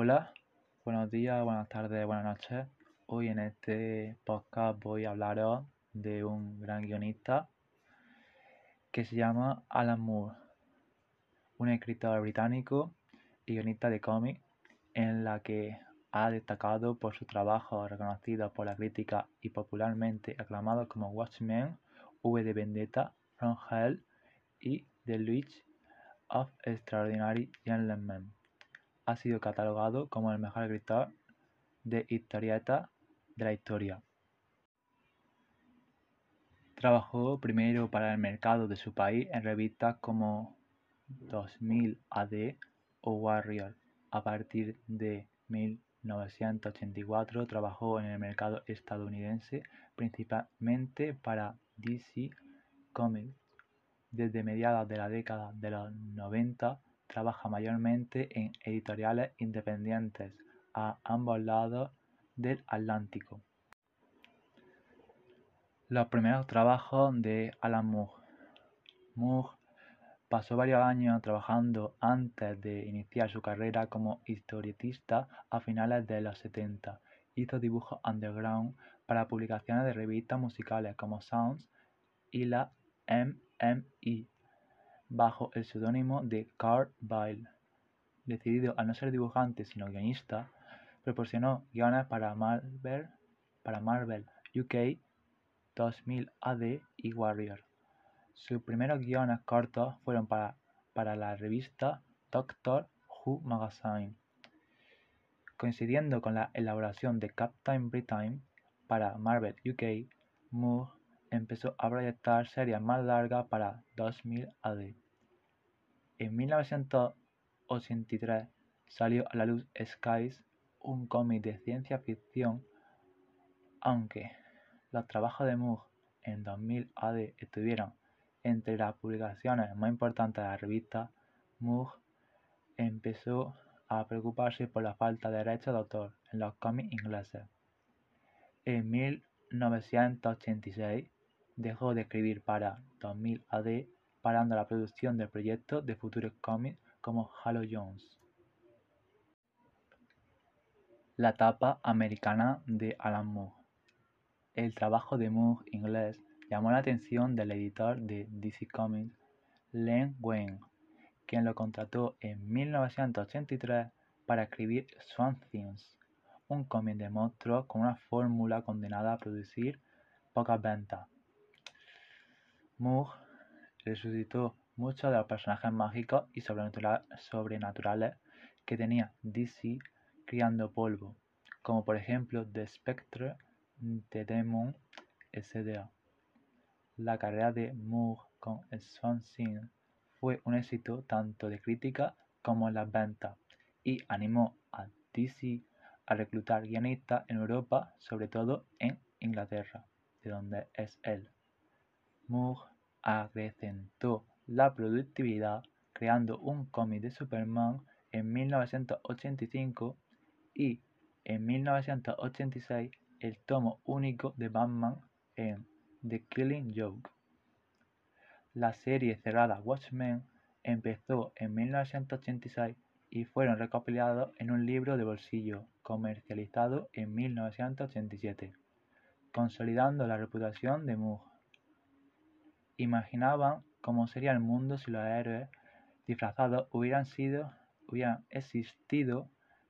Hola, buenos días, buenas tardes, buenas noches. Hoy en este podcast voy a hablaros de un gran guionista que se llama Alan Moore, un escritor británico y guionista de cómics en la que ha destacado por su trabajo reconocido por la crítica y popularmente aclamado como Watchmen, V de Vendetta, From Hell y The Luigi of Extraordinary Gentlemen. Ha sido catalogado como el mejor escritor de historietas de la historia. Trabajó primero para el mercado de su país en revistas como 2000 AD o Warrior. A partir de 1984 trabajó en el mercado estadounidense, principalmente para DC Comics. Desde mediados de la década de los 90 trabaja mayormente en editoriales independientes a ambos lados del Atlántico. Los primeros trabajos de Alan Moore. Moore pasó varios años trabajando antes de iniciar su carrera como historietista a finales de los 70. Hizo dibujos underground para publicaciones de revistas musicales como Sounds y la MMI bajo el seudónimo de Carl Byle. Decidido a no ser dibujante sino guionista, proporcionó guiones para Marvel, para Marvel UK 2000 AD y Warrior. Sus primeros guiones cortos fueron para, para la revista Doctor Who Magazine. Coincidiendo con la elaboración de Captain Britain para Marvel UK, Moore empezó a proyectar series más largas para 2000 AD. En 1983 salió a la luz Skies, un cómic de ciencia ficción, aunque los trabajos de Moore en 2000 AD estuvieron entre las publicaciones más importantes de la revista. Moore empezó a preocuparse por la falta de derechos de autor en los cómics ingleses. En 1986 dejó de escribir para 2000 AD, parando la producción de proyectos de futuros cómics como Halo Jones. La etapa americana de Alan Moore. El trabajo de Moore inglés llamó la atención del editor de DC Comics, Len Wein, quien lo contrató en 1983 para escribir Swamp Things, un cómic de monstruos con una fórmula condenada a producir pocas ventas. Moore resucitó muchos de los personajes mágicos y sobrenaturales que tenía DC criando polvo, como por ejemplo The Spectre, The Demon, etc. La carrera de Moore con Thing fue un éxito tanto de crítica como en las ventas y animó a DC a reclutar guionistas en Europa, sobre todo en Inglaterra, de donde es él. Moore acrecentó la productividad creando un cómic de Superman en 1985 y en 1986 el tomo único de Batman en The Killing Joke. La serie cerrada Watchmen empezó en 1986 y fueron recopilados en un libro de bolsillo comercializado en 1987, consolidando la reputación de Moore. Imaginaban cómo sería el mundo si los héroes disfrazados hubieran sido hubieran existido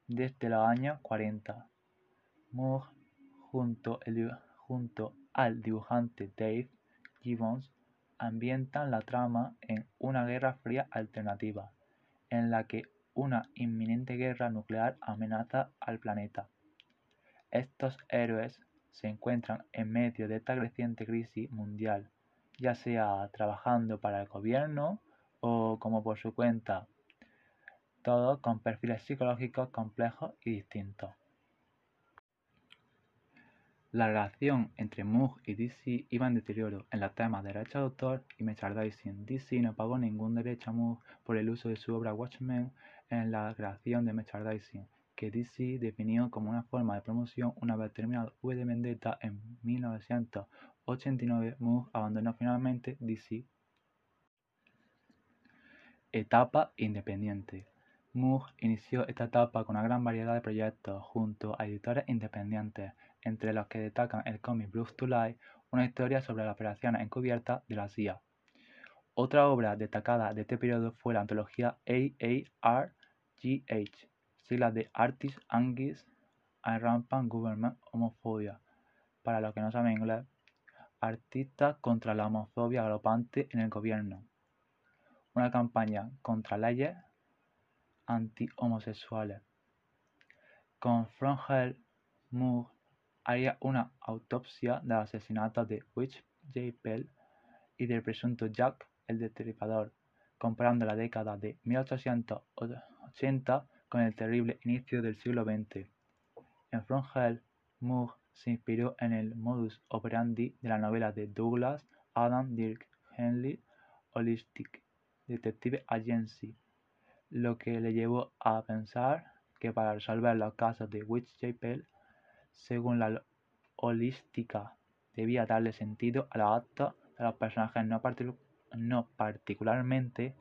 desde los años 40. Moore, junto, junto al dibujante Dave Gibbons, ambientan la trama en una guerra fría alternativa, en la que una inminente guerra nuclear amenaza al planeta. Estos héroes se encuentran en medio de esta creciente crisis mundial ya sea trabajando para el gobierno o como por su cuenta, todos con perfiles psicológicos complejos y distintos. La relación entre Moore y DC iba en deterioro en los temas de derecho de autor y merchandising. DC no pagó ningún derecho a Moore por el uso de su obra Watchmen en la creación de merchandising, que DC definió como una forma de promoción una vez terminado V de Vendetta en 1989, Moore abandonó finalmente DC. Etapa independiente. Moore inició esta etapa con una gran variedad de proyectos junto a editores independientes, entre los que destacan el cómic Blues to Life, una historia sobre las operaciones encubiertas de la CIA. Otra obra destacada de este periodo fue la antología AARGH, siglas de Artists Against and Rampant Government Homophobia, para los que no saben inglés, artistas contra la homofobia galopante en el gobierno, una campaña contra leyes anti-homosexuales. Con From Moore haría una autopsia del asesinato de Witch J. Pell y del presunto Jack el Destripador, comparando la década de 1880 con el terrible inicio del siglo XX. En From Hell, Moore se inspiró en el modus operandi de la novela de Douglas Adam Dirk Henley Holistic Detective Agency, lo que le llevó a pensar que para resolver los casos de Witch Chapel, según la holística, debía darle sentido a los actos de los personajes no, no particularmente,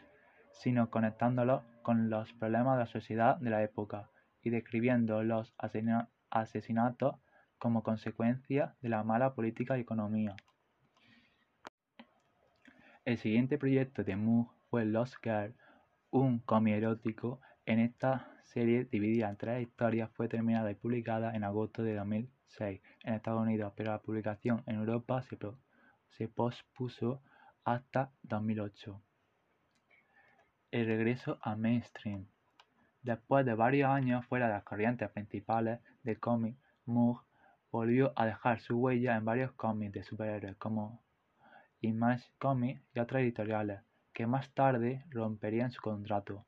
sino conectándolos con los problemas de la sociedad de la época y describiendo los asesinatos como consecuencia de la mala política y economía. El siguiente proyecto de Moore fue Lost Girl, un cómic erótico. En esta serie, dividida en tres historias, fue terminada y publicada en agosto de 2006 en Estados Unidos, pero la publicación en Europa se, se pospuso hasta 2008. El regreso a mainstream. Después de varios años fuera de las corrientes principales del cómic, Moore volvió a dejar su huella en varios cómics de superhéroes como Image Comics y otras editoriales, que más tarde romperían su contrato.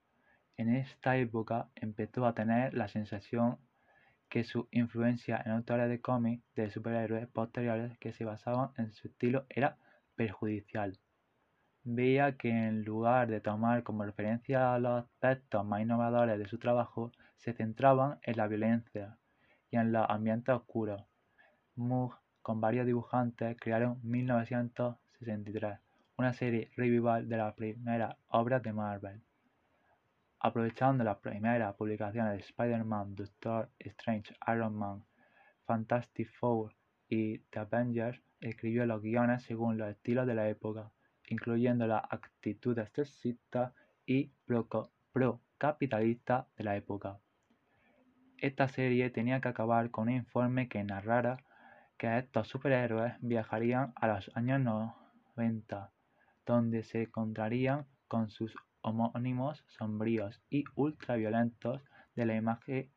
En esta época empezó a tener la sensación que su influencia en autores de cómics de superhéroes posteriores que se basaban en su estilo era perjudicial. Veía que en lugar de tomar como referencia los aspectos más innovadores de su trabajo, se centraban en la violencia y en los ambientes oscuros, Moore con varios dibujantes crearon "1963", una serie revival de las primeras obras de Marvel. Aprovechando las primeras publicaciones de Spider-Man, Doctor Strange, Iron Man, Fantastic Four y The Avengers, escribió los guiones según los estilos de la época, incluyendo las actitudes sexistas y pro-capitalistas de la época. Esta serie tenía que acabar con un informe que narrara que estos superhéroes viajarían a los años 90, donde se encontrarían con sus homónimos sombríos y ultraviolentos de la imagen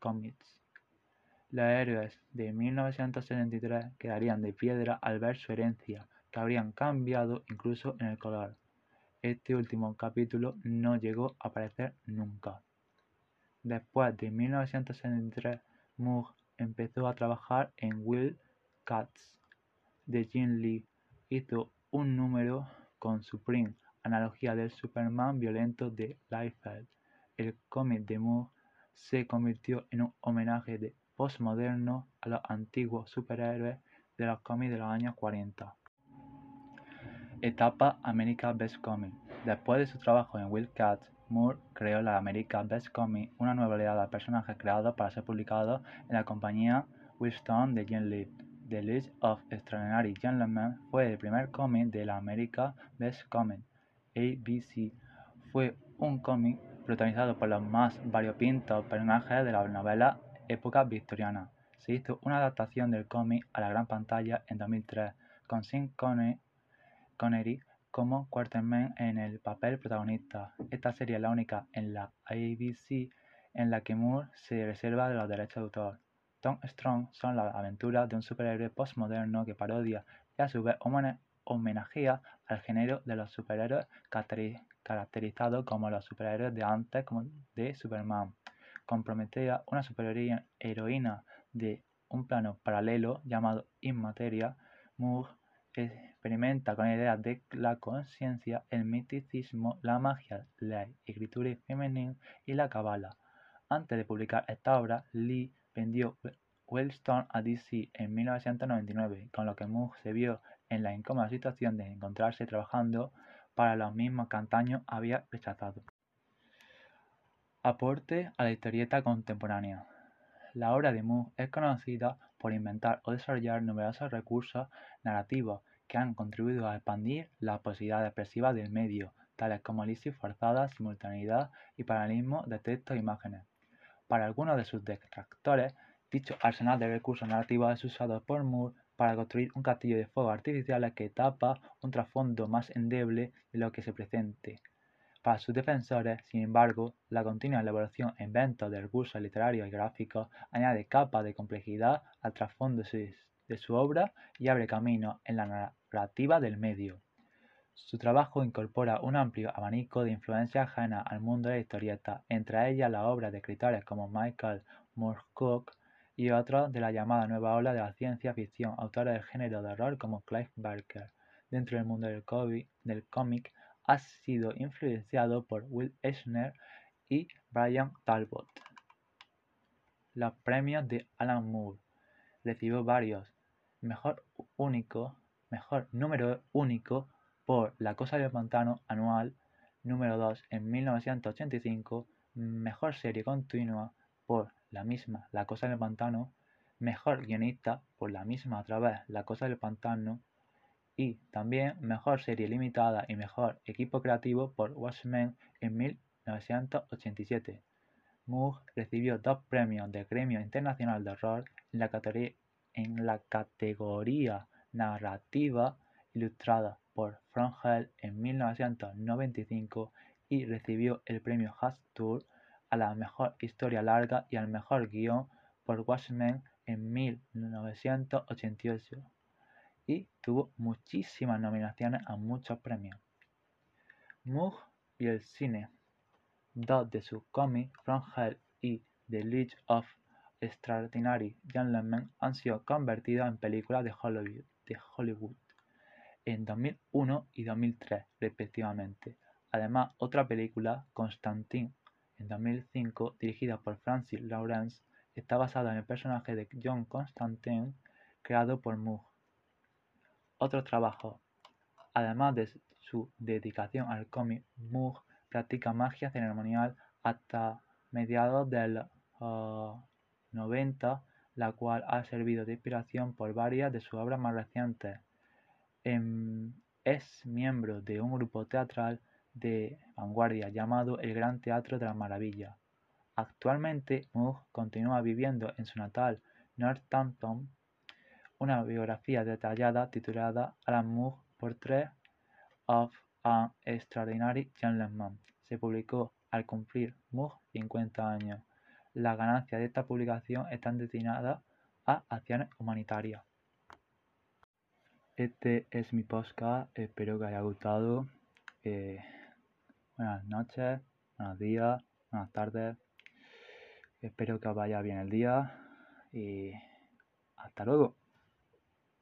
comics. Los héroes de 1973 quedarían de piedra al ver su herencia, que habrían cambiado incluso en el color. Este último capítulo no llegó a aparecer nunca. Después de 1973, Moore empezó a trabajar en Will Cats de Jim Lee. Hizo un número con Supreme, analogía del Superman violento de Liefeld. El cómic de Moore se convirtió en un homenaje de postmoderno a los antiguos superhéroes de los cómics de los años 40. Etapa America Best Comic. Después de su trabajo en Will Cats, Moore creó la America Best Comic, una nueva oleada de personajes creados para ser publicados en la compañía Wildstorm de Jim Lee. The List of Extraordinary Gentlemen fue el primer cómic de la America Best Comic, ABC. Fue un cómic protagonizado por los más variopintos personajes de la novela época victoriana. Se hizo una adaptación del cómic a la gran pantalla en 2003, con Sean Connery como Quarterman en el papel protagonista. Esta es la única en la ABC en la que Moore se reserva de los derechos de autor. Tom Strong son las aventuras de un superhéroe postmoderno que parodia y a su vez homenajea al género de los superhéroes caracterizados como los superhéroes de antes como de Superman. Comprometida una superheroína de un plano paralelo llamado Inmateria, Moore experimenta con ideas de la conciencia, el misticismo, la magia, la escritura femenina y la cabala. Antes de publicar esta obra, Lee vendió Wildstorm a DC en 1999, con lo que Moore se vio en la incómoda situación de encontrarse trabajando para los mismos que antaño había rechazado. Aporte a la historieta contemporánea. La obra de Moore es conocida por inventar o desarrollar numerosos recursos narrativos que han contribuido a expandir las posibilidades expresivas del medio, tales como elipsis forzada, simultaneidad y paralelismo de texto e imágenes. Para algunos de sus detractores, dicho arsenal de recursos narrativos es usado por Moore para construir un castillo de fuegos artificiales que tapa un trasfondo más endeble de lo que se presente. Para sus defensores, sin embargo, la continua elaboración e invento de recursos literarios y gráficos añade capas de complejidad al trasfondo de su obra y abre camino en la narrativa del medio. Su trabajo incorpora un amplio abanico de influencias ajenas al mundo de la historieta, entre ellas la obra de escritores como Michael Moorcock y otros de la llamada nueva ola de la ciencia ficción, autores del género de horror como Clive Barker. Dentro del mundo del cómic, ha sido influenciado por Will Eisner y Brian Talbot. Los premios de Alan Moore recibió varios. Mejor único, mejor número único por La Cosa del Pantano anual, número 2 en 1985, mejor serie continua por la misma La Cosa del Pantano, mejor guionista por la misma otra vez La Cosa del Pantano y también Mejor Serie Limitada y Mejor Equipo Creativo por Watchmen en 1987. Moore recibió dos premios del Gremio Internacional de Horror en la, categoría Narrativa Ilustrada por From Hell en 1995 y recibió el premio Tour a la mejor historia larga y al mejor guion por Watchmen en 1988 y tuvo muchísimas nominaciones a muchos premios. Moore y el cine. Dos de sus cómics, From Hell y The League of Extraordinary Gentlemen, han sido convertidos en películas de Hollywood, de Hollywood en 2001 y 2003 respectivamente. Además, otra película, Constantine, en 2005, dirigida por Francis Lawrence, está basada en el personaje de John Constantine creado por Moore. Otro trabajo. Además de su dedicación al cómic, Moore practica magia ceremonial hasta mediados del 90, la cual ha servido de inspiración por varias de sus obras más recientes. Em, es miembro de un grupo teatral de vanguardia llamado el Gran Teatro de la Maravilla. Actualmente, Moore continúa viviendo en su natal Northampton una biografía detallada titulada Alan Moore Portrait of an Extraordinary Gentleman se publicó al cumplir Moore 50 años. Las ganancias de esta publicación están destinadas a acciones humanitarias. Este es mi podcast, espero que haya gustado. Eh, buenas noches, buenos días, buenas tardes. Espero que os vaya bien el día y hasta luego.